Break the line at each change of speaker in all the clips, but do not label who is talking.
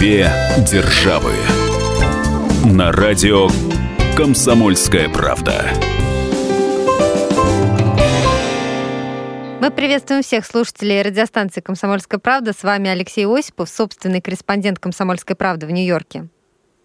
Две державы. На радио Комсомольская правда.
Мы приветствуем всех слушателей радиостанции «Комсомольская правда». С вами Алексей Осипов, собственный корреспондент «Комсомольской правды» в Нью-Йорке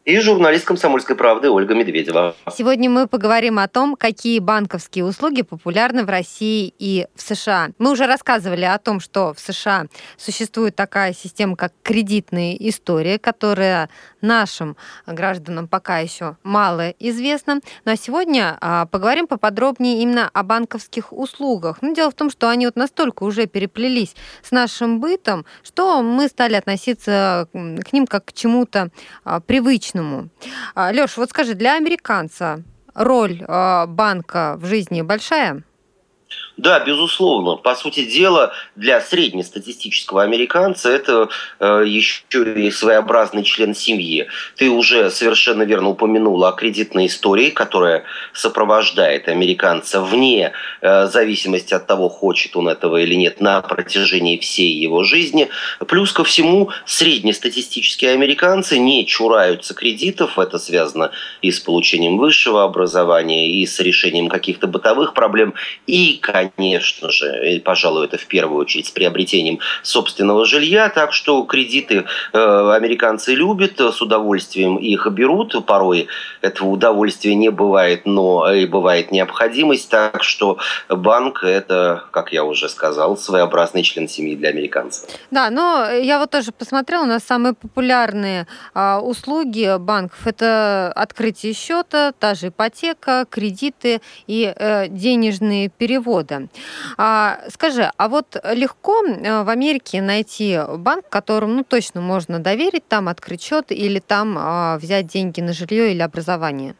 и журналист «Комсомольской правды» Ольга Медведева.
Сегодня мы поговорим о том, какие банковские услуги популярны в России и в США. Мы уже рассказывали о том, что в США существует такая система, как кредитная история, которая нашим гражданам пока еще мало известна. Ну а сегодня а, поговорим поподробнее именно о банковских услугах. Ну, дело в том, что они вот настолько уже переплелись с нашим бытом, что мы стали относиться к ним как к чему-то а, привычному личному. А, Леш, вот скажи, для американца роль а, банка в жизни большая?
Да, безусловно. По сути дела, для среднестатистического американца это э, еще и своеобразный член семьи. Ты уже совершенно верно упомянула о кредитной истории, которая сопровождает американца вне э, зависимости от того, хочет он этого или нет, на протяжении всей его жизни. Плюс ко всему, среднестатистические американцы не чураются кредитов. Это связано и с получением высшего образования, и с решением каких-то бытовых проблем, и, конечно, конечно же, и, пожалуй, это в первую очередь с приобретением собственного жилья, так что кредиты э, американцы любят, с удовольствием их берут, порой этого удовольствия не бывает, но и бывает необходимость, так что банк это, как я уже сказал, своеобразный член семьи для американцев.
Да, но я вот тоже посмотрела, у нас самые популярные а, услуги банков это открытие счета, та же ипотека, кредиты и э, денежные переводы года. А, скажи, а вот легко э, в Америке найти банк, которому ну, точно можно доверить, там открыть счет или там а, взять деньги на жилье или образование?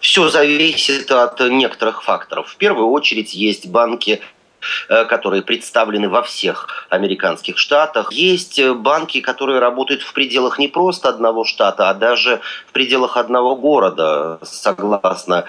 Все зависит от некоторых факторов. В первую очередь есть банки, э, которые представлены во всех американских штатах. Есть э, банки, которые работают в пределах не просто одного штата, а даже в пределах одного города, согласно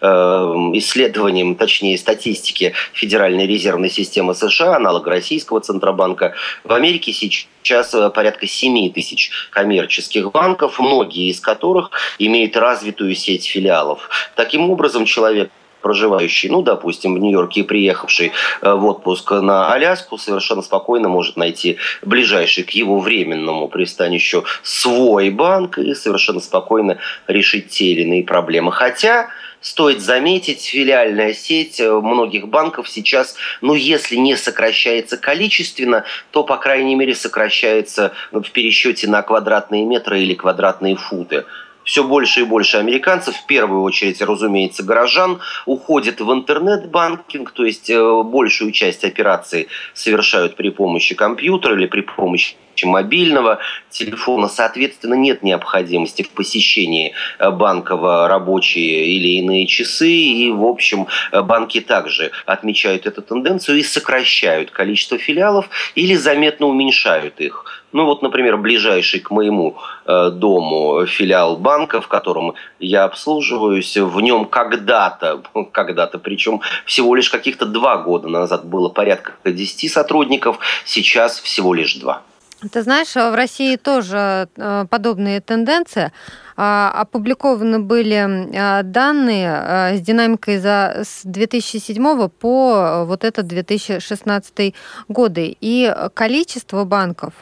исследованиям, точнее статистике Федеральной резервной системы США, аналог Российского Центробанка, в Америке сейчас э, порядка 7 тысяч коммерческих банков, многие из которых имеют развитую сеть филиалов. Таким образом, человек проживающий, ну, допустим, в Нью-Йорке и приехавший э, в отпуск на Аляску, совершенно спокойно может найти ближайший к его временному пристанищу свой банк и совершенно спокойно решить те или иные проблемы. Хотя Стоит заметить, филиальная сеть э, многих банков сейчас, ну, если не сокращается количественно, то, по крайней мере, сокращается в пересчете на квадратные метры или квадратные футы все больше и больше американцев, в первую очередь, разумеется, горожан, уходят в интернет-банкинг, то есть э, большую часть операций совершают при помощи компьютера или при помощи мобильного телефона. Соответственно, нет необходимости в посещении э, банка в рабочие или иные часы. И, в общем, э, банки также отмечают эту тенденцию и сокращают количество филиалов или заметно уменьшают их. Ну вот, например, ближайший к моему э, дому филиал банка, в котором я обслуживаюсь, в нем когда-то, когда-то, причем всего лишь каких-то два года назад было порядка 10 сотрудников, сейчас всего лишь два.
Ты знаешь, в России тоже э, подобные тенденции. А, опубликованы были а, данные а, с динамикой за с 2007 по вот этот 2016 годы. И количество банков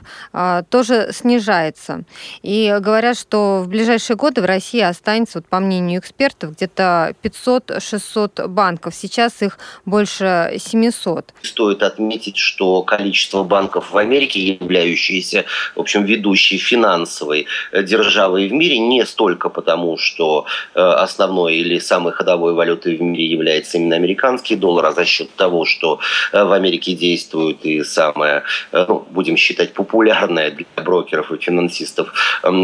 тоже снижается. И говорят, что в ближайшие годы в России останется, вот по мнению экспертов, где-то 500-600 банков. Сейчас их больше 700.
Стоит отметить, что количество банков в Америке, являющиеся, в общем, ведущей финансовой державой в мире, не столько потому, что э, основной или самой ходовой валютой в мире является именно американский доллар, а за счет того, что э, в Америке действует и самая, э, ну, будем считать, популярная для брокеров и финансистов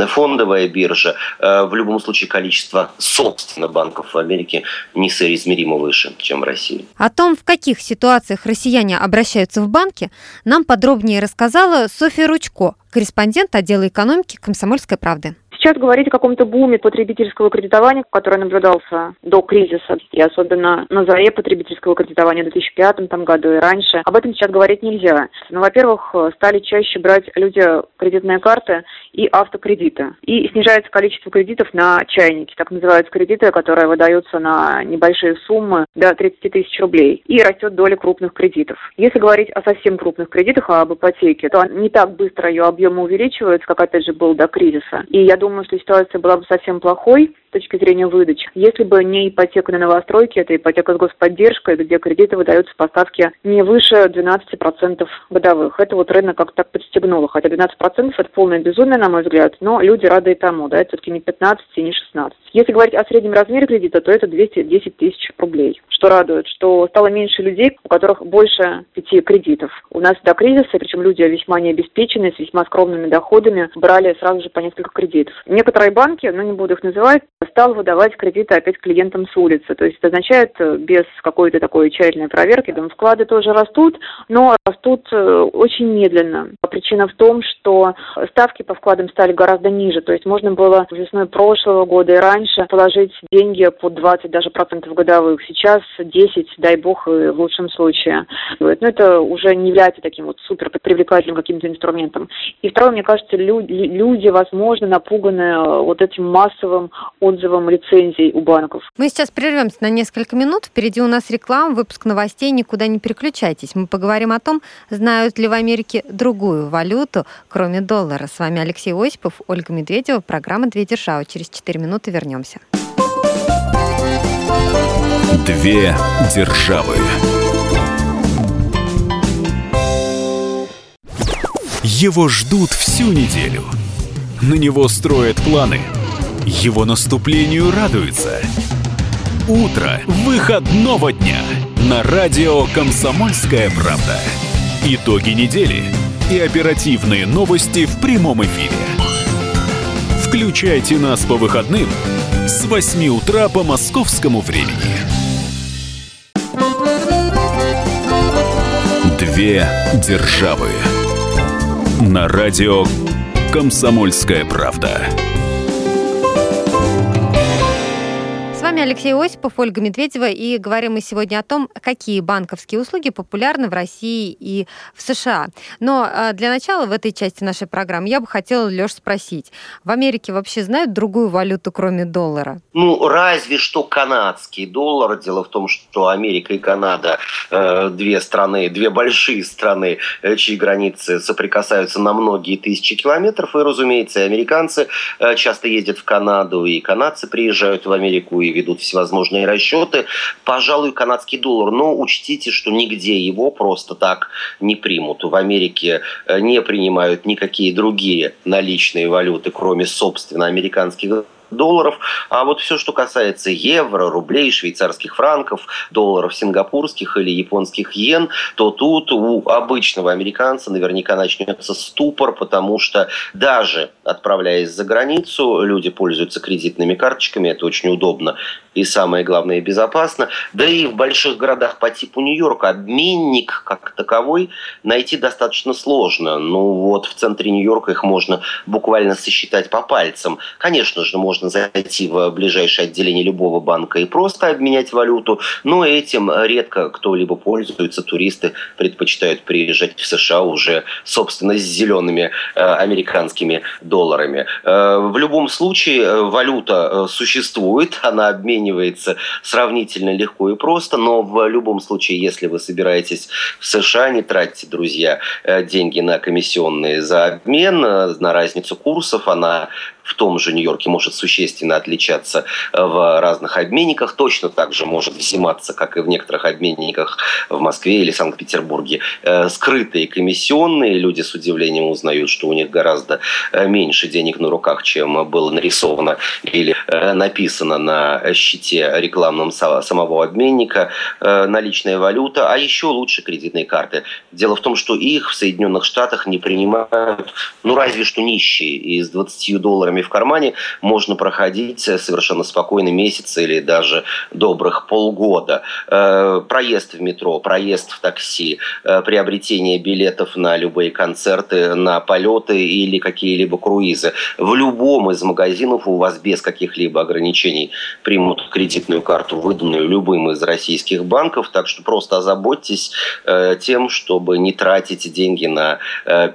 фондовая биржа. В любом случае количество, собственно, банков в Америке несоизмеримо выше, чем в России.
О том, в каких ситуациях россияне обращаются в банки, нам подробнее рассказала Софья Ручко, корреспондент отдела экономики «Комсомольской правды»
Сейчас говорить о каком-то буме потребительского кредитования, который наблюдался до кризиса, и особенно на заре потребительского кредитования в 2005 там, году и раньше, об этом сейчас говорить нельзя. Ну, во-первых, стали чаще брать люди кредитные карты и автокредиты. И снижается количество кредитов на чайники, так называются кредиты, которые выдаются на небольшие суммы до 30 тысяч рублей. И растет доля крупных кредитов. Если говорить о совсем крупных кредитах, об ипотеке, то не так быстро ее объемы увеличиваются, как опять же был до кризиса. И я думаю, что ситуация была бы совсем плохой, точки зрения выдачи. Если бы не ипотека на новостройки, это ипотека с господдержкой, где кредиты выдаются по ставке не выше 12% годовых. Это вот рынок как так подстегнуло. Хотя 12% это полное безумие, на мой взгляд, но люди рады и тому, да, это все-таки не 15 и не 16. Если говорить о среднем размере кредита, то это 210 тысяч рублей. Что радует, что стало меньше людей, у которых больше пяти кредитов. У нас до кризиса, причем люди весьма необеспеченные, с весьма скромными доходами, брали сразу же по несколько кредитов. Некоторые банки, ну не буду их называть, стал выдавать кредиты опять клиентам с улицы. То есть это означает э, без какой-то такой тщательной проверки. Дом вклады тоже растут, но растут э, очень медленно. Причина в том, что ставки по вкладам стали гораздо ниже. То есть можно было весной прошлого года и раньше положить деньги по 20 даже процентов годовых. Сейчас 10, дай бог, в лучшем случае. Но это уже не является таким вот супер привлекательным каким-то инструментом. И второе, мне кажется, люди, люди возможно, напуганы э, вот этим массовым отзывом лицензий у банков.
Мы сейчас прервемся на несколько минут. Впереди у нас реклама, выпуск новостей. Никуда не переключайтесь. Мы поговорим о том, знают ли в Америке другую валюту, кроме доллара. С вами Алексей Осипов, Ольга Медведева, программа «Две державы». Через 4 минуты вернемся.
Две державы. Его ждут всю неделю. На него строят планы – его наступлению радуются. Утро выходного дня на радио «Комсомольская правда». Итоги недели и оперативные новости в прямом эфире. Включайте нас по выходным с 8 утра по московскому времени. Две державы. На радио «Комсомольская правда».
Алексей Осипов, Ольга Медведева, и говорим мы сегодня о том, какие банковские услуги популярны в России и в США. Но а, для начала в этой части нашей программы я бы хотела, Леш, спросить, в Америке вообще знают другую валюту, кроме доллара?
Ну, разве что канадский доллар. Дело в том, что Америка и Канада э, две страны, две большие страны, э, чьи границы соприкасаются на многие тысячи километров. И, разумеется, и американцы э, часто ездят в Канаду, и канадцы приезжают в Америку и ведут всевозможные расчеты. Пожалуй, канадский доллар, но учтите, что нигде его просто так не примут. В Америке э, не принимают никакие другие наличные валюты, кроме, собственно, американских долларов. А вот все, что касается евро, рублей, швейцарских франков, долларов сингапурских или японских йен, то тут у обычного американца наверняка начнется ступор, потому что даже отправляясь за границу, люди пользуются кредитными карточками, это очень удобно и самое главное безопасно. Да и в больших городах по типу Нью-Йорка обменник как таковой найти достаточно сложно. Ну вот в центре Нью-Йорка их можно буквально сосчитать по пальцам. Конечно же, можно зайти в ближайшее отделение любого банка и просто обменять валюту, но этим редко кто-либо пользуется. Туристы предпочитают приезжать в США уже, собственно, с зелеными э, американскими долларами. Э, в любом случае, э, валюта э, существует, она обменивается обменивается сравнительно легко и просто, но в любом случае, если вы собираетесь в США, не тратьте, друзья, э, деньги на комиссионные за обмен, э, на разницу курсов, она в том же Нью-Йорке может существенно отличаться э, в разных обменниках, точно так же может взиматься, как и в некоторых обменниках в Москве или Санкт-Петербурге, э, скрытые комиссионные. Люди с удивлением узнают, что у них гораздо э, меньше денег на руках, чем было нарисовано или написано на щите рекламном самого обменника. Наличная валюта, а еще лучше кредитные карты. Дело в том, что их в Соединенных Штатах не принимают, ну разве что нищие. И с 20 долларами долларами в кармане можно проходить совершенно спокойно месяц или даже добрых полгода. Э, проезд в метро, проезд в такси, э, приобретение билетов на любые концерты, на полеты или какие-либо круизы. В любом из магазинов у вас без каких-либо ограничений примут кредитную карту, выданную любым из российских банков. Так что просто озаботьтесь э, тем, чтобы не тратить деньги на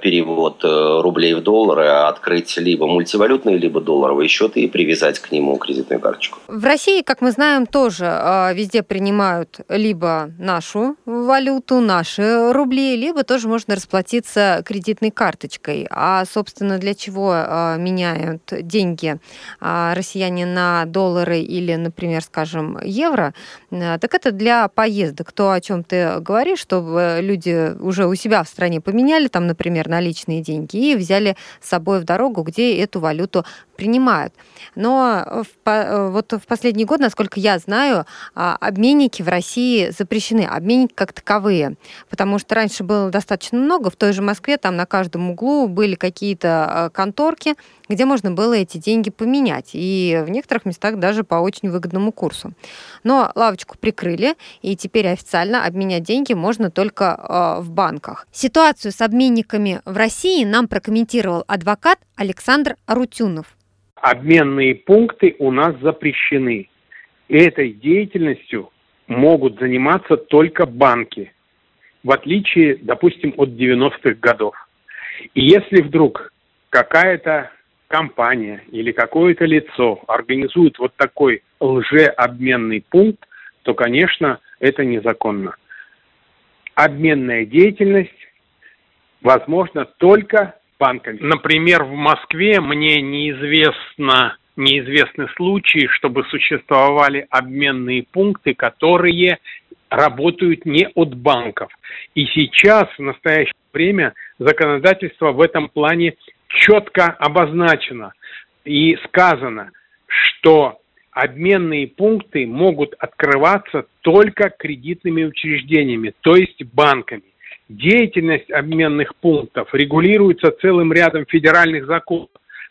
перевод рублей в доллары, а открыть либо мультивалютный, либо долларовый счет и привязать к нему кредитную карточку.
В России, как мы знаем, тоже э, везде принимают либо нашу валюту, наши рубли, либо тоже можно расплатиться кредитной карточкой. А, собственно, для чего э, меняют деньги э, россияне на доллары или, например, скажем, евро, так это для поездок. То, о чем ты говоришь, чтобы люди уже у себя в стране поменяли, там, например, наличные деньги и взяли с собой в дорогу, где эту валюту 说 принимают. Но в, э, вот в последний год, насколько я знаю, а, обменники в России запрещены, обменники как таковые, потому что раньше было достаточно много, в той же Москве там на каждом углу были какие-то э, конторки, где можно было эти деньги поменять, и в некоторых местах даже по очень выгодному курсу. Но лавочку прикрыли, и теперь официально обменять деньги можно только э, в банках. Ситуацию с обменниками в России нам прокомментировал адвокат Александр Арутюнов
обменные пункты у нас запрещены. И этой деятельностью могут заниматься только банки, в отличие, допустим, от 90-х годов. И если вдруг какая-то компания или какое-то лицо организует вот такой лжеобменный пункт, то, конечно, это незаконно. Обменная деятельность возможна только банками. Например, в Москве мне неизвестно неизвестны случаи, чтобы существовали обменные пункты, которые работают не от банков. И сейчас, в настоящее время, законодательство в этом плане четко обозначено и сказано, что обменные пункты могут открываться только кредитными учреждениями, то есть банками. Деятельность обменных пунктов регулируется целым рядом федеральных законов,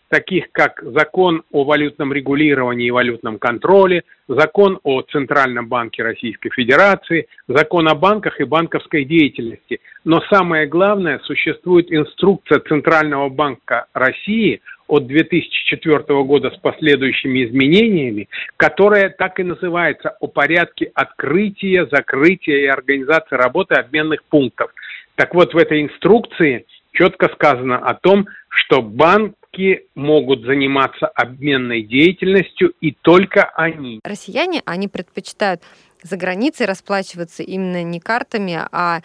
таких как закон о валютном регулировании и валютном контроле, закон о Центральном банке Российской Федерации, закон о банках и банковской деятельности. Но самое главное, существует инструкция Центрального банка России от 2004 года с последующими изменениями, которая так и называется «О порядке открытия, закрытия и организации работы обменных пунктов». Так вот, в этой инструкции четко сказано о том, что банки могут заниматься обменной деятельностью и только они.
Россияне, они предпочитают за границей расплачиваться именно не картами, а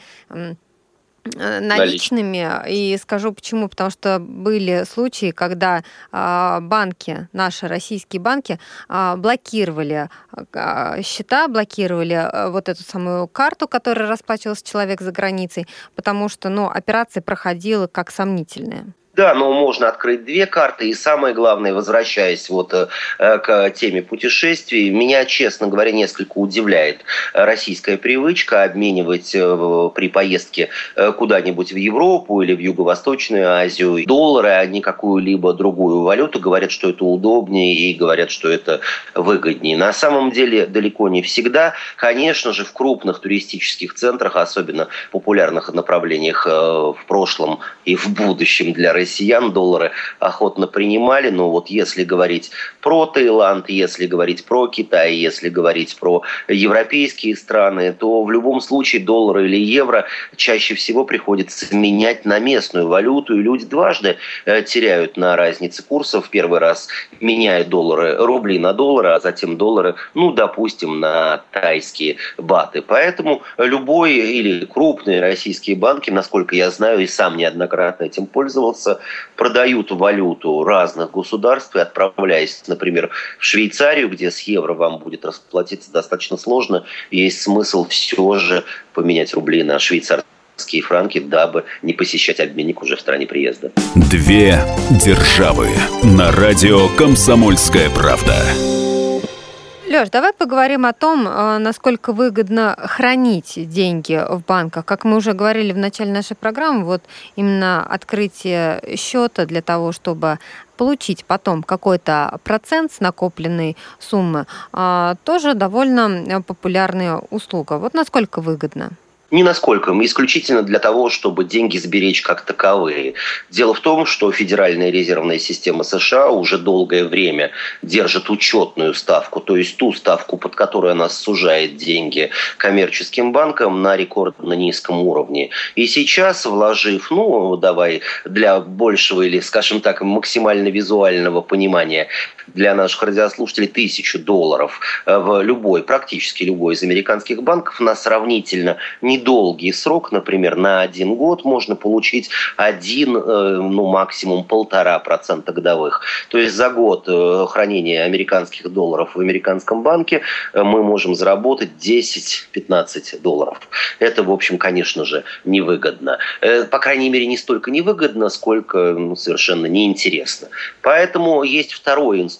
наличными. И скажу почему. Потому что были случаи, когда а, банки, наши российские банки, а, блокировали а, счета, блокировали э, вот эту самую карту, которой расплачивался человек за границей, потому что ну, операция проходила как сомнительная.
Да, но можно открыть две карты. И самое главное, возвращаясь вот э, к теме путешествий, меня, честно говоря, несколько удивляет российская привычка обменивать э, при поездке э, куда-нибудь в Европу или в Юго-Восточную Азию доллары, а не какую-либо другую валюту. Говорят, что это удобнее и говорят, что это выгоднее. На самом деле далеко не всегда. Конечно же, в крупных туристических центрах, особенно популярных направлениях в прошлом и в будущем для России, россиян доллары охотно принимали, но вот если говорить про Таиланд, если говорить про Китай, если говорить про европейские страны, то в любом случае доллар или евро чаще всего приходится менять на местную валюту, и люди дважды э, теряют на разнице курсов. Первый раз меняют доллары, рубли на доллары, а затем доллары, ну, допустим, на тайские баты. Поэтому любой или крупные российские банки, насколько я знаю, и сам неоднократно этим пользовался, продают валюту разных государств и отправляясь, например, в Швейцарию, где с евро вам будет расплатиться достаточно сложно, есть смысл все же поменять рубли на швейцарские франки, дабы не посещать обменник уже в стране приезда.
Две державы на радио «Комсомольская правда».
Леш, давай поговорим о том, э, насколько выгодно хранить деньги в банках. Как мы уже говорили в начале нашей программы, вот именно открытие счета для того, чтобы получить потом какой-то процент с накопленной суммы, а, тоже довольно популярная услуга. Вот насколько выгодно?
Ни насколько. Исключительно для того, чтобы деньги сберечь как таковые. Дело в том, что Федеральная резервная система США уже долгое время держит учетную ставку, то есть ту ставку, под которой она сужает деньги коммерческим банкам на рекордно низком уровне. И сейчас, вложив, ну, давай, для большего или, скажем так, максимально визуального понимания для наших радиослушателей тысячу долларов в любой, практически любой из американских банков на сравнительно не недолгий срок, например, на один год можно получить один, э, ну, максимум полтора процента годовых. То есть за год э, хранения американских долларов в американском банке э, мы можем заработать 10-15 долларов. Это, в общем, конечно же, невыгодно. По крайней мере, не столько невыгодно, сколько ну, совершенно неинтересно. Поэтому есть второй инструмент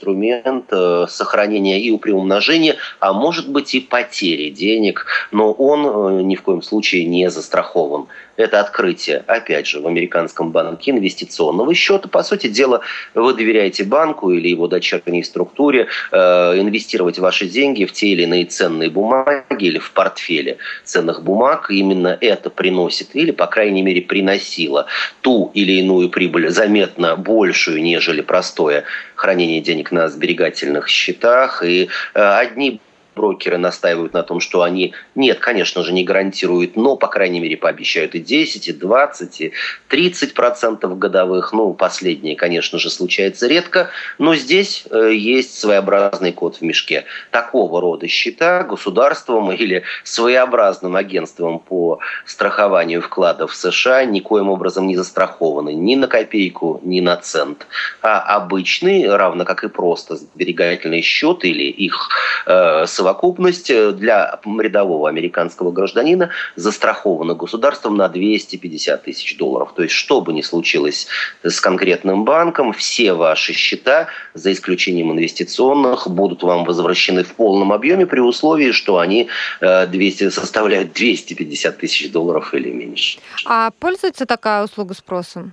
сохранения и приумножения, а может быть и потери денег, но он ни в коем случае не застрахован. Это открытие, опять же, в американском банке инвестиционного счета. По сути дела, вы доверяете банку или его дочерней структуре э, инвестировать ваши деньги в те или иные ценные бумаги или в портфеле ценных бумаг. Именно это приносит или, по крайней мере, приносило ту или иную прибыль заметно большую, нежели простое хранение денег на сберегательных счетах. И э, одни брокеры настаивают на том, что они, нет, конечно же, не гарантируют, но, по крайней мере, пообещают и 10, и 20, и 30 процентов годовых. Ну, последнее, конечно же, случается редко, но здесь э, есть своеобразный код в мешке. Такого рода счета государством или своеобразным агентством по страхованию вкладов в США никоим образом не застрахованы ни на копейку, ни на цент. А обычный, равно как и просто сберегательный счет или их э, совокупность э, для рядового американского гражданина застрахована государством на 250 тысяч долларов. То есть, что бы ни случилось с конкретным банком, все ваши счета, за исключением инвестиционных, будут вам возвращены в полном объеме при условии, что они 200, э, составляют 250 тысяч долларов или меньше.
А пользуется такая услуга спросом?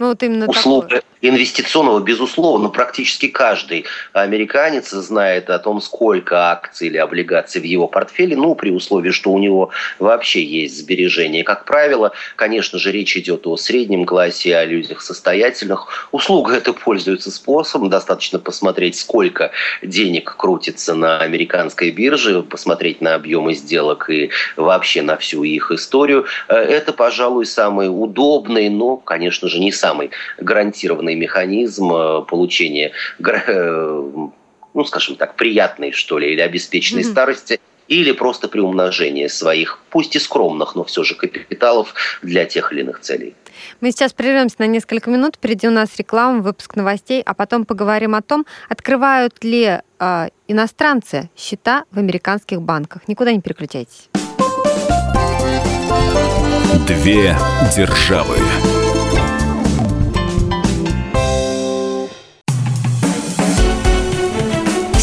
Ну, вот именно услуга такое. инвестиционного, безусловно, практически каждый американец знает о том, сколько акций или облигаций в его портфеле, ну, при условии, что у него вообще есть сбережения. Как правило, конечно же, речь идет о среднем классе, о людях состоятельных. Услуга это пользуется способом. Достаточно посмотреть, сколько денег крутится на американской бирже, посмотреть на объемы сделок и вообще на всю их историю. Э, это, пожалуй, самый удобный, но, конечно же, не самый самый гарантированный механизм э, получения, э, ну, скажем так, приятной, что ли, или обеспеченной mm-hmm. старости, или просто приумножение своих, пусть и скромных, но все же капиталов для тех или иных целей.
Мы сейчас прервемся на несколько минут, впереди у нас реклама, выпуск новостей, а потом поговорим о том, открывают ли э, иностранцы счета в американских банках. Никуда не переключайтесь.
Две державы.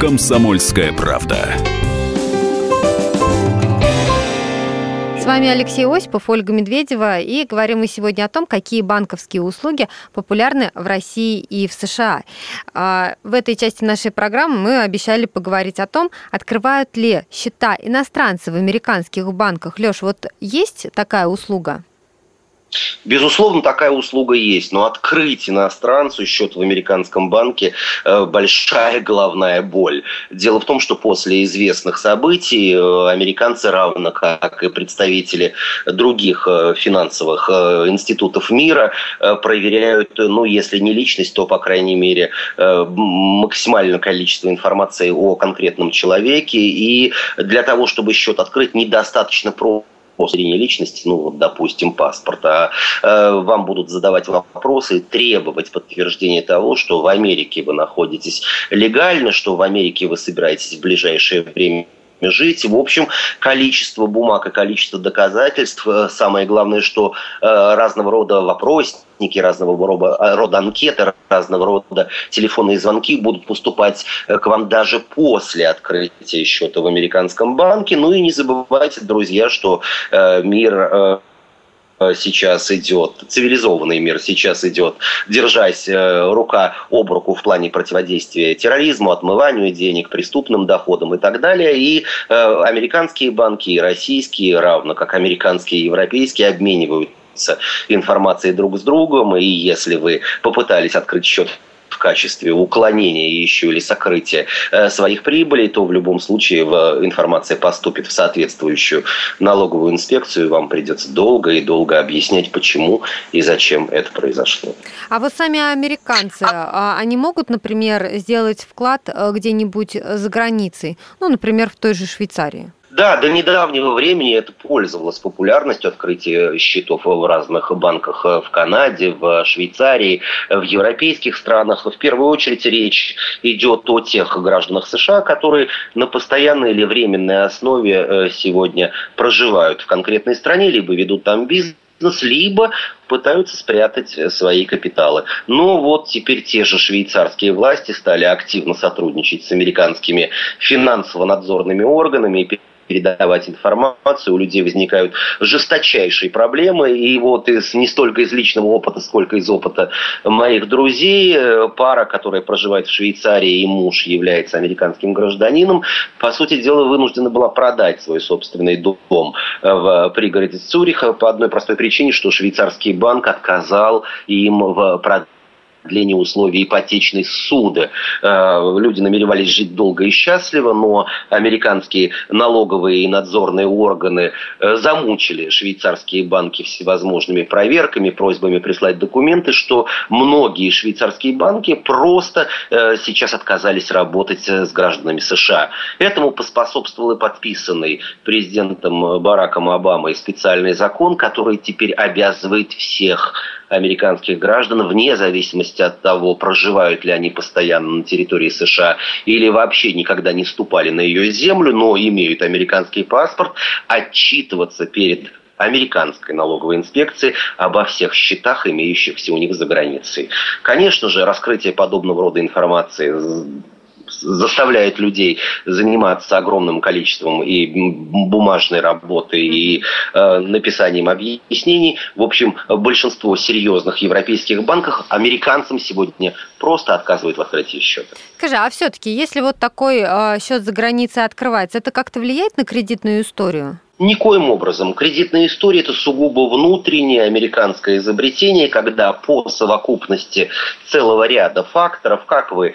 «Комсомольская правда».
С вами Алексей Осипов, Ольга Медведева, и говорим мы сегодня о том, какие банковские услуги популярны в России и в США. А, в этой части нашей программы мы обещали поговорить о том, открывают ли счета иностранцы в американских банках. Леш, вот есть такая услуга?
Безусловно, такая услуга есть, но открыть иностранцу счет в американском банке э, большая головная боль. Дело в том, что после известных событий э, американцы, равно как и представители других э, финансовых институтов мира, проверяют, ну, если не личность, то, по крайней мере, максимальное количество информации о конкретном человеке. И для того, чтобы счет открыть, недостаточно просто по личности, ну, вот, допустим, паспорта, э, вам будут задавать вопросы, требовать подтверждения того, что в Америке вы находитесь легально, что в Америке вы собираетесь в ближайшее время жить. В общем, количество бумаг и количество доказательств. Э, самое главное, что э, разного рода вопросники, разного рода, э, рода анкеты, разного рода телефонные звонки будут поступать к вам даже после открытия счета в американском банке. Ну и не забывайте, друзья, что мир сейчас идет, цивилизованный мир сейчас идет, держась э, рука об руку в плане противодействия терроризму, отмыванию денег, преступным доходам и так далее. И э, американские банки, и российские, равно как американские и европейские, обмениваются информацией друг с другом. И если вы попытались открыть счет в качестве уклонения еще или сокрытия э, своих прибылей, то в любом случае информация поступит в соответствующую налоговую инспекцию, и вам придется долго и долго объяснять, почему и зачем это произошло.
А вот сами американцы, а они могут, например, сделать вклад э, где-нибудь за границей, ну, например, в той же Швейцарии?
Да, до недавнего времени это пользовалось популярностью открытия счетов в разных банках в Канаде, в Швейцарии, в европейских странах. В первую очередь речь идет о тех гражданах США, которые на постоянной или временной основе э, сегодня проживают в конкретной стране, либо ведут там бизнес либо пытаются спрятать свои капиталы. Но вот теперь те же швейцарские власти стали активно сотрудничать с американскими финансово-надзорными органами и передавать информацию, у людей возникают жесточайшие проблемы. И вот из, не столько из личного опыта, сколько из опыта моих друзей, э, пара, которая проживает в Швейцарии, и муж является американским гражданином, по сути дела вынуждена была продать свой собственный дом э, в пригороде Цюриха по одной простой причине, что швейцарский банк отказал им в продаже продление условий ипотечной суды. Э, люди намеревались жить долго и счастливо, но американские налоговые и надзорные органы э, замучили швейцарские банки всевозможными проверками, просьбами прислать документы, что многие швейцарские банки просто э, сейчас отказались работать с гражданами США. Этому поспособствовал и подписанный президентом Бараком Обамой специальный закон, который теперь обязывает всех американских граждан вне зависимости от того, проживают ли они постоянно на территории США или вообще никогда не ступали на ее землю, но имеют американский паспорт, отчитываться перед американской налоговой инспекции обо всех счетах, имеющихся у них за границей. Конечно же, раскрытие подобного рода информации заставляет людей заниматься огромным количеством и бумажной работы, и э, написанием объяснений. В общем, большинство серьезных европейских банков американцам сегодня просто отказывают в открытии счета.
Скажи, а все-таки, если вот такой э, счет за границей открывается, это как-то влияет на кредитную историю?
Никоим образом. Кредитная история – это сугубо внутреннее американское изобретение, когда по совокупности целого ряда факторов, как вы,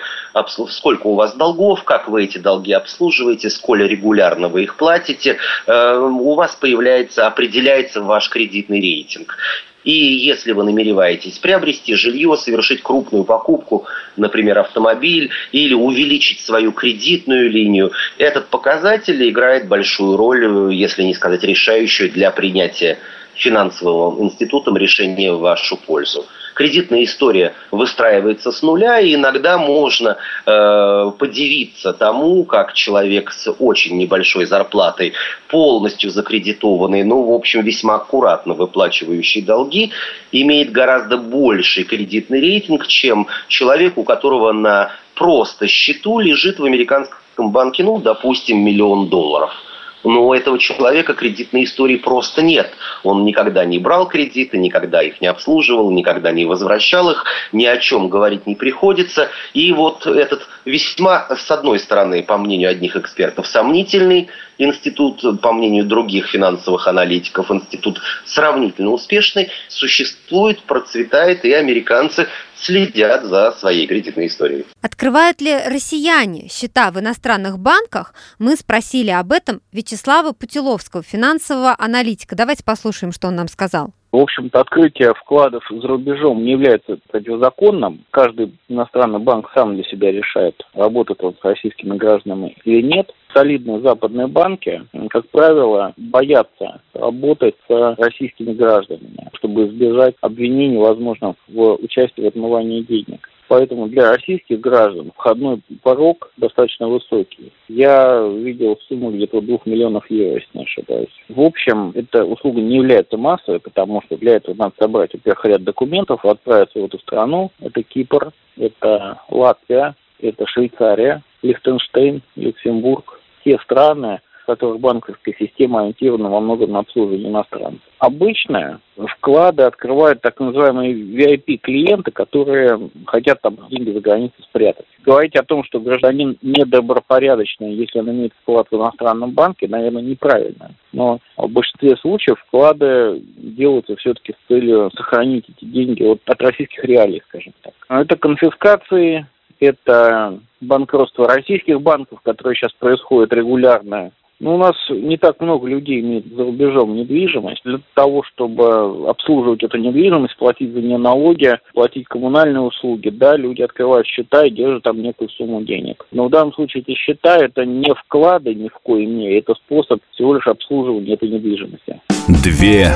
сколько у вас долгов, как вы эти долги обслуживаете, сколь регулярно вы их платите, э, у вас появляется, определяется ваш кредитный рейтинг. И если вы намереваетесь приобрести жилье, совершить крупную покупку, например, автомобиль, или увеличить свою кредитную линию, этот показатель играет большую роль, если не сказать решающую, для принятия финансовым институтом решения в вашу пользу кредитная история выстраивается с нуля, и иногда можно э, подивиться тому, как человек с очень небольшой зарплатой, полностью закредитованный, ну, в общем, весьма аккуратно выплачивающий долги, имеет гораздо больший кредитный рейтинг, чем человек, у которого на просто счету лежит в американском банке, ну, допустим, миллион долларов – но у этого человека кредитной истории просто нет. Он никогда не брал кредиты, никогда их не обслуживал, никогда не возвращал их, ни о чем говорить не приходится. И вот этот весьма, с одной стороны, по мнению одних экспертов, сомнительный институт, по мнению других финансовых аналитиков, институт сравнительно успешный, существует, процветает, и американцы следят за своей кредитной историей.
Открывают ли россияне счета в иностранных банках? Мы спросили об этом Вячеслава Путиловского, финансового аналитика. Давайте послушаем, что он нам сказал.
В общем-то, открытие вкладов за рубежом не является противозаконным. Каждый иностранный банк сам для себя решает, работает он с российскими гражданами или нет. Солидные западные банки, как правило, боятся работать с российскими гражданами, чтобы избежать обвинений, возможно, в участии в отмывании денег. Поэтому для российских граждан входной порог достаточно высокий. Я видел сумму где-то 2 миллионов евро, если не ошибаюсь. В общем, эта услуга не является массовой, потому что для этого надо собрать, во-первых, ряд документов, отправиться в эту страну. Это Кипр, это Латвия, это Швейцария, Лихтенштейн, Люксембург. Те страны, которых банковская система ориентирована во многом на обслуживание иностранцев. Обычно вклады открывают так называемые VIP-клиенты, которые хотят там деньги за границей спрятать. Говорить о том, что гражданин недобропорядочный, если он имеет вклад в иностранном банке, наверное, неправильно. Но в большинстве случаев вклады делаются все-таки с целью сохранить эти деньги от, от российских реалий, скажем так. Это конфискации, это банкротство российских банков, которое сейчас происходит регулярно ну, у нас не так много людей имеет за рубежом недвижимость. Для того, чтобы обслуживать эту недвижимость, платить за нее налоги, платить коммунальные услуги, да, люди открывают счета и держат там некую сумму денег. Но в данном случае эти счета – это не вклады ни в коей мере, это способ всего лишь обслуживания этой недвижимости.
Две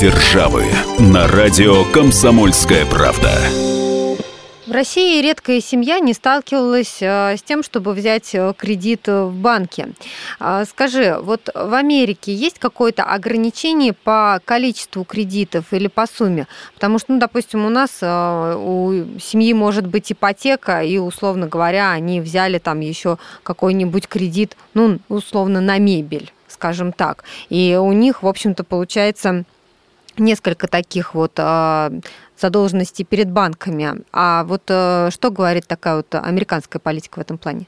державы на радио «Комсомольская правда».
В России редкая семья не сталкивалась э, с тем, чтобы взять э, кредит в банке. А, скажи, вот в Америке есть какое-то ограничение по количеству кредитов или по сумме? Потому что, ну, допустим, у нас э, у семьи может быть ипотека, и, условно говоря, они взяли там еще какой-нибудь кредит, ну, условно, на мебель, скажем так. И у них, в общем-то, получается несколько таких вот а, задолженности перед банками. А вот э, что говорит такая вот американская политика в этом плане?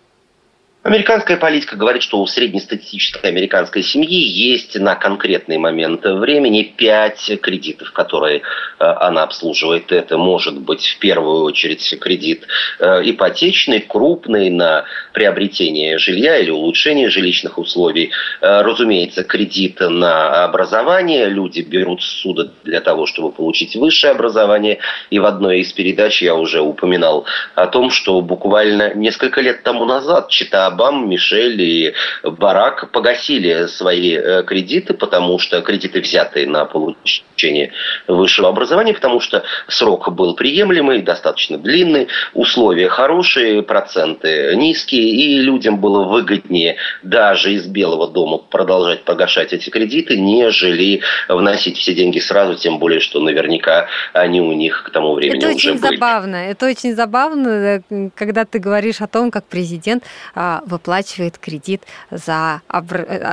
Американская политика говорит, что у среднестатистической американской семьи есть на конкретный момент времени пять кредитов, которые э, она обслуживает. Это может быть в первую очередь кредит э, ипотечный, крупный на приобретение жилья или улучшение жилищных условий. Э, разумеется, кредит на образование. Люди берут суда для того, чтобы получить высшее образование. И в одной из передач я уже упоминал о том, что буквально несколько лет тому назад читая Обама, Мишель и Барак погасили свои э, кредиты, потому что кредиты взятые на получение высшего образования, потому что срок был приемлемый, достаточно длинный, условия хорошие, проценты низкие, и людям было выгоднее даже из Белого дома продолжать погашать эти кредиты, нежели вносить все деньги сразу, тем более, что наверняка они у них к тому времени
это
уже
были. Это очень забавно. Это очень забавно, когда ты говоришь о том, как президент а, выплачивает кредит за,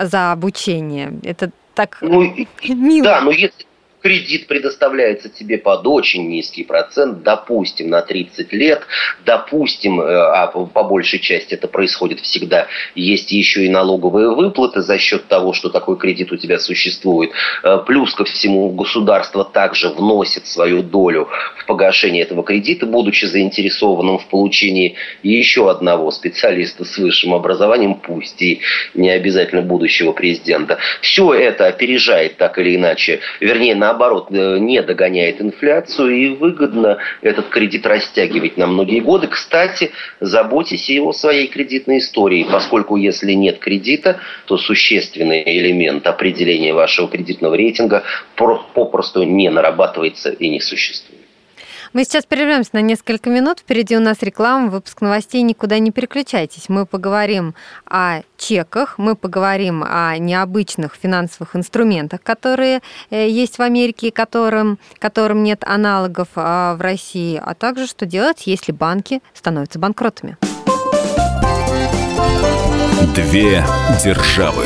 за обучение. Это так ну, мило.
Да, но если кредит предоставляется тебе под очень низкий процент, допустим, на 30 лет, допустим, э, а по большей части это происходит всегда, есть еще и налоговые выплаты за счет того, что такой кредит у тебя существует. Э, плюс ко всему государство также вносит свою долю в погашение этого кредита, будучи заинтересованным в получении еще одного специалиста с высшим образованием, пусть и не обязательно будущего президента. Все это опережает так или иначе, вернее, на наоборот, э, не догоняет инфляцию и выгодно этот кредит растягивать на многие годы. Кстати, заботьтесь и о своей кредитной истории, поскольку если нет кредита, то существенный элемент определения вашего кредитного рейтинга попросту не нарабатывается и не существует.
Мы сейчас прервемся на несколько минут. Впереди у нас реклама, выпуск новостей. Никуда не переключайтесь. Мы поговорим о чеках, мы поговорим о необычных финансовых инструментах, которые э, есть в Америке, которым, которым нет аналогов а, в России, а также что делать, если банки становятся банкротами.
Две державы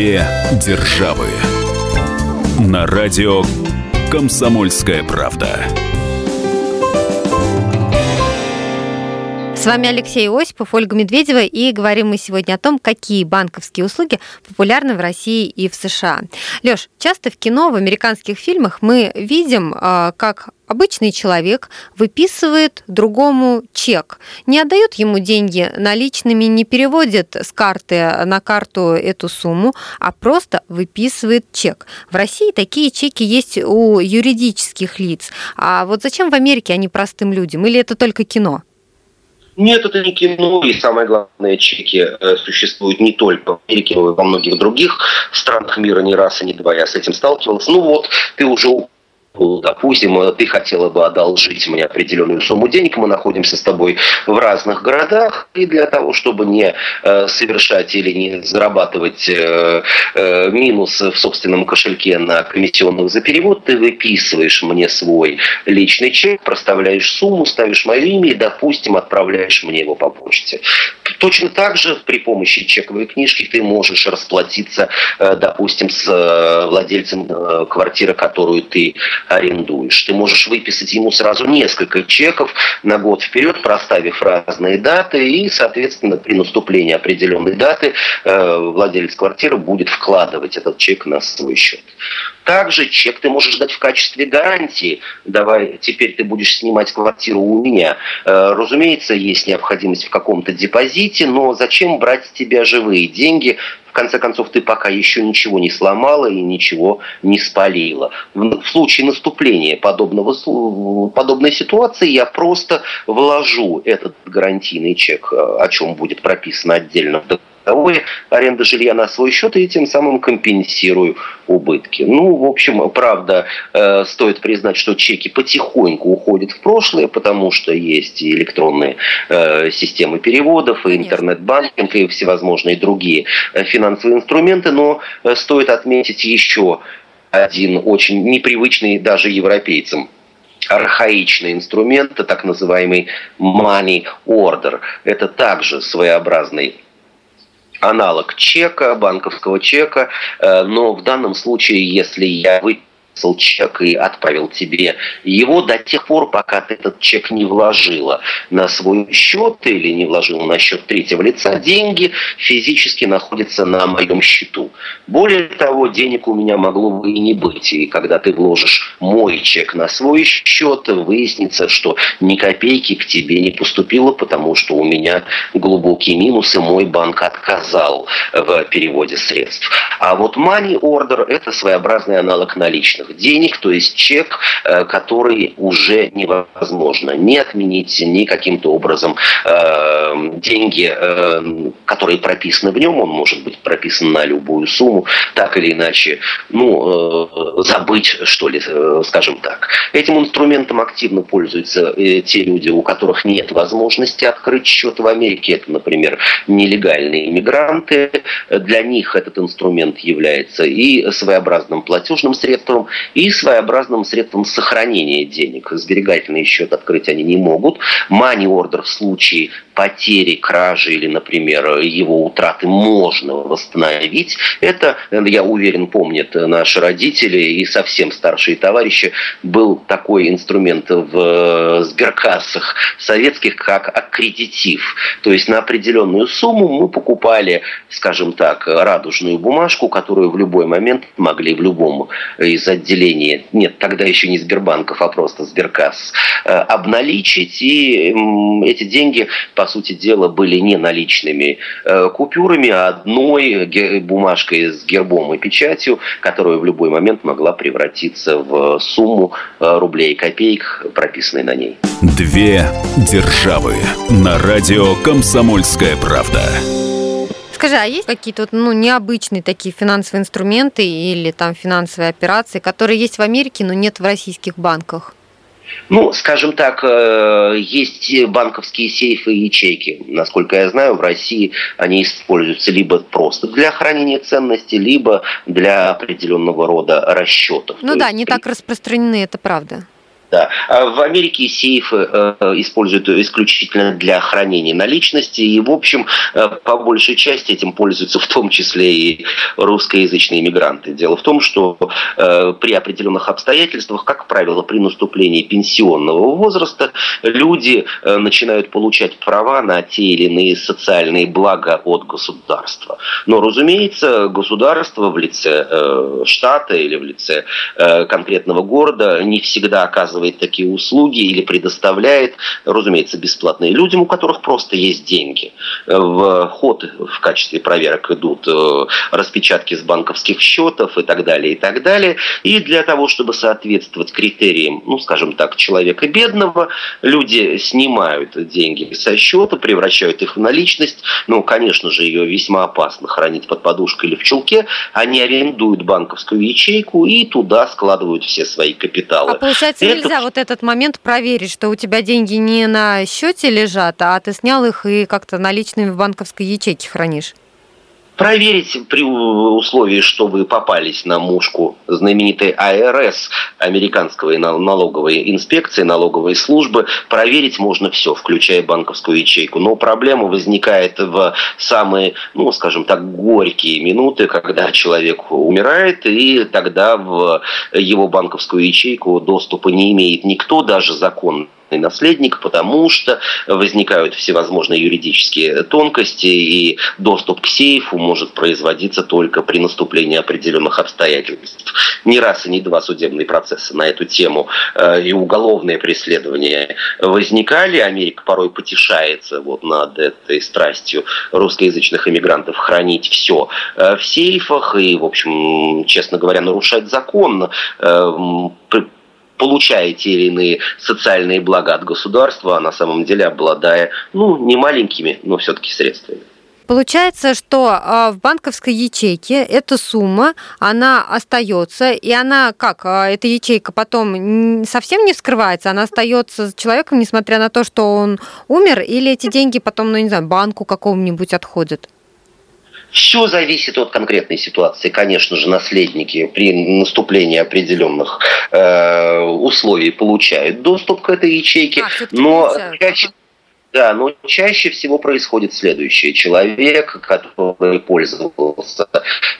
Две державы. На радио «Комсомольская правда».
С вами Алексей Осипов, Ольга Медведева, и говорим мы сегодня о том, какие банковские услуги популярны в России и в США. Лёш, часто в кино, в американских фильмах мы видим, а, как обычный человек выписывает другому чек, не отдает ему деньги наличными, не переводит с карты на карту эту сумму, а просто выписывает чек. В России такие чеки есть у юридических лиц. А вот зачем в Америке они простым людям? Или это только кино?
Нет, это не кино, и самое главное, чеки э, существуют не только в Америке, но и во многих других странах мира, не раз и не два я с этим сталкивался. Ну вот, ты уже Допустим, ты хотела бы одолжить мне определенную сумму денег, мы находимся с тобой в разных городах, и для того, чтобы не э, совершать или не зарабатывать э, э, минус в собственном кошельке на комиссионных за перевод, ты выписываешь мне свой личный чек, проставляешь сумму, ставишь мое имя и, допустим, отправляешь мне его по почте. Точно так же при помощи чековой книжки ты можешь расплатиться, допустим, с владельцем квартиры, которую ты арендуешь. Ты можешь выписать ему сразу несколько чеков на год вперед, проставив разные даты, и, соответственно, при наступлении определенной даты э, владелец квартиры будет вкладывать этот чек на свой счет. Также чек ты можешь дать в качестве гарантии. Давай, теперь ты будешь снимать квартиру у меня. Э, разумеется, есть необходимость в каком-то депозите, но зачем брать с тебя живые деньги в конце концов, ты пока еще ничего не сломала и ничего не спалила. В случае наступления подобного, подобной ситуации я просто вложу этот гарантийный чек, о чем будет прописано отдельно в договоре долговой аренды жилья на свой счет и тем самым компенсирую убытки. Ну, в общем, правда, э, стоит признать, что чеки потихоньку уходят в прошлое, потому что есть и электронные э, системы переводов, и интернет-банкинг, и всевозможные другие э, финансовые инструменты, но стоит отметить еще один очень непривычный даже европейцам архаичный инструмент, так называемый money order. Это также своеобразный аналог чека, банковского чека, э, но в данном случае, если я вы выписал чек и отправил тебе его до тех пор, пока ты этот чек не вложила на свой счет или не вложила на счет третьего лица, деньги физически находятся на моем счету. Более того, денег у меня могло бы и не быть. И когда ты вложишь мой чек на свой счет, выяснится, что ни копейки к тебе не поступило, потому что у меня глубокие минусы, мой банк отказал в переводе средств. А вот money order – это своеобразный аналог наличных денег, то есть чек, э, который уже невозможно ни отменить, ни каким-то образом э, деньги, э, которые прописаны в нем, он может быть прописан на любую сумму, так или иначе, ну, забыть, что ли, скажем так. Этим инструментом активно пользуются те люди, у которых нет возможности открыть счет в Америке. Это, например, нелегальные иммигранты. Для них этот инструмент является и своеобразным платежным средством, и своеобразным средством сохранения денег. Сберегательный счет открыть они не могут. Order в случае потери, кражи или, например, его утраты можно восстановить. Это, я уверен, помнят наши родители и совсем старшие товарищи. Был такой инструмент в сберкассах советских, как аккредитив. То есть на определенную сумму мы покупали, скажем так, радужную бумажку, которую в любой момент могли в любом из отделении, нет, тогда еще не Сбербанков, а просто Сберкасс, э, обналичить. И эти деньги, по сути дела, были не наличными э, купюрами, а одной бумажкой с гербом и печатью, которая в любой момент могла превратиться в сумму рублей и копеек, прописанной на ней.
Две державы на радио «Комсомольская правда».
Скажи, а есть какие-то ну, необычные такие финансовые инструменты или там финансовые операции, которые есть в Америке, но нет в российских банках?
Ну, скажем так, э, есть банковские сейфы и ячейки. Насколько я знаю, в России они используются либо просто для хранения ценностей, либо для определенного рода расчетов.
Ну То да, есть, не так распространены, это правда.
Да. А в Америке сейфы э, используют исключительно для хранения наличности, и, в общем, э, по большей части этим пользуются в том числе и русскоязычные мигранты. Дело в том, что э, при определенных обстоятельствах, как правило, при наступлении пенсионного возраста, люди начинают получать права на те или иные социальные блага от государства. Но, разумеется, государство в лице штата или в лице конкретного города не всегда оказывает оказывает такие услуги или предоставляет, разумеется, бесплатные людям, у которых просто есть деньги. В ход в качестве проверок идут э, распечатки с банковских счетов и так далее, и так далее. И для того, чтобы соответствовать критериям, ну, скажем так, человека бедного, люди снимают деньги со счета, превращают их в наличность. Ну, конечно же, ее весьма опасно хранить под подушкой или в чулке. Они арендуют банковскую ячейку и туда складывают все свои капиталы.
А получается, Это нельзя вот этот момент проверить, что у тебя деньги не на счете лежат, а ты снял их и как-то наличными в банковской ячейке хранишь?
Проверить при условии, что вы попались на мушку знаменитой АРС, американской налоговой инспекции, налоговой службы, проверить можно все, включая банковскую ячейку. Но проблема возникает в самые, ну, скажем так, горькие минуты, когда человек умирает, и тогда в его банковскую ячейку доступа не имеет никто, даже закон наследник, потому что возникают всевозможные юридические тонкости, и доступ к сейфу может производиться только при наступлении определенных обстоятельств. Не раз и не два судебные процессы на эту тему э, и уголовные преследования возникали. Америка порой потешается вот над этой страстью русскоязычных иммигрантов хранить все э, в сейфах и, в общем, честно говоря, нарушать закон э, получая те или иные социальные блага от государства, а на самом деле обладая, ну, не маленькими, но все-таки средствами.
Получается, что а, в банковской ячейке эта сумма, она остается, и она как, а, эта ячейка потом совсем не вскрывается, она остается с человеком, несмотря на то, что он умер, или эти деньги потом, ну не знаю, банку какому-нибудь отходят?
Все зависит от конкретной ситуации. Конечно же, наследники при наступлении определенных э, условий получают доступ к этой ячейке, а, но чаще, да, но чаще всего происходит следующее. Человек, который пользовался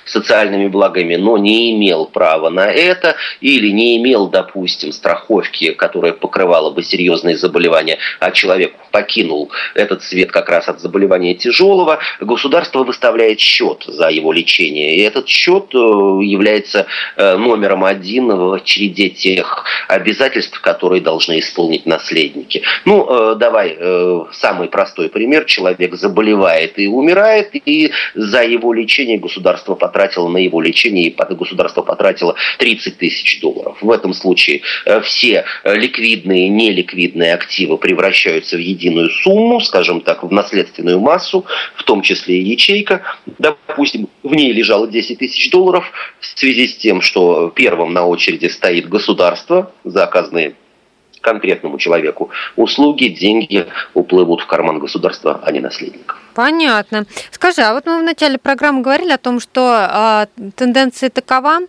социальными благами, но не имел права на это, или не имел, допустим, страховки, которая покрывала бы серьезные заболевания, а человек покинул этот свет как раз от заболевания тяжелого, государство выставляет счет за его лечение. И этот счет э, является э, номером один в череде тех обязательств, которые должны исполнить наследники. Ну, э, давай самый простой пример. Человек заболевает и умирает, и за его лечение государство потратило на его лечение, и государство потратило 30 тысяч долларов. В этом случае э, все ликвидные и неликвидные активы превращаются в единую сумму, скажем так, в наследственную массу, в том числе и ячейка. Допустим, в ней лежало 10 тысяч долларов в связи с тем, что первым на очереди стоит государство за оказанные конкретному человеку услуги, деньги уплывут в карман государства, а не наследников.
Понятно. Скажи, а вот мы в начале программы говорили о том, что э, тенденция такова,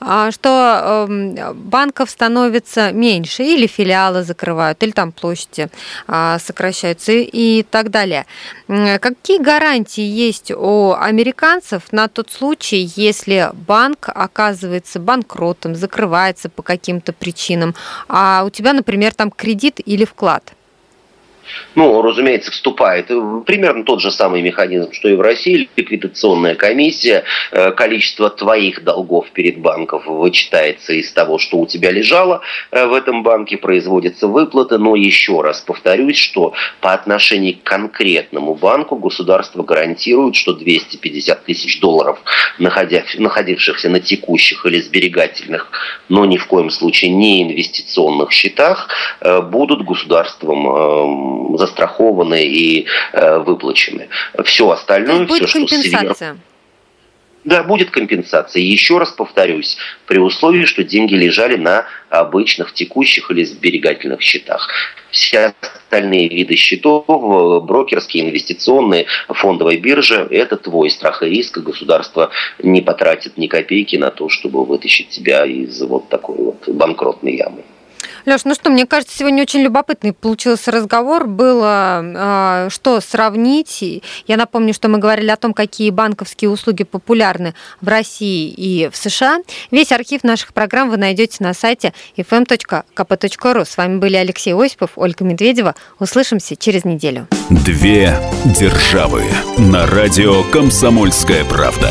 э, что э, банков становится меньше, или филиалы закрывают, или там площади э, сокращаются и, и так далее. Какие гарантии есть у американцев на тот случай, если банк оказывается банкротом, закрывается по каким-то причинам, а у тебя, например, там кредит или вклад?
Ну, разумеется, вступает. Примерно тот же самый механизм, что и в России, ликвидационная комиссия, э, количество твоих долгов перед банком вычитается из того, что у тебя лежало э, в этом банке, производятся выплаты, но еще раз повторюсь, что по отношению к конкретному банку государство гарантирует, что 250 тысяч долларов, находившихся на текущих или сберегательных, но ни в коем случае не инвестиционных счетах, э, будут государством эм, застрахованы и э, выплачены. Все остальное,
все,
что
сверху...
Да, будет компенсация. Еще раз повторюсь, при условии, что деньги лежали на обычных текущих или сберегательных счетах. Все остальные виды счетов, э, брокерские, инвестиционные, фондовая биржа – это твой страх и риск. Государство не потратит ни копейки на то, чтобы вытащить тебя из вот такой вот банкротной ямы.
Леш, ну что, мне кажется, сегодня очень любопытный получился разговор. Было э, что сравнить. Я напомню, что мы говорили о том, какие банковские услуги популярны в России и в США. Весь архив наших программ вы найдете на сайте fm.kp.ru. С вами были Алексей Осипов, Ольга Медведева. Услышимся через неделю.
Две державы на радио «Комсомольская правда».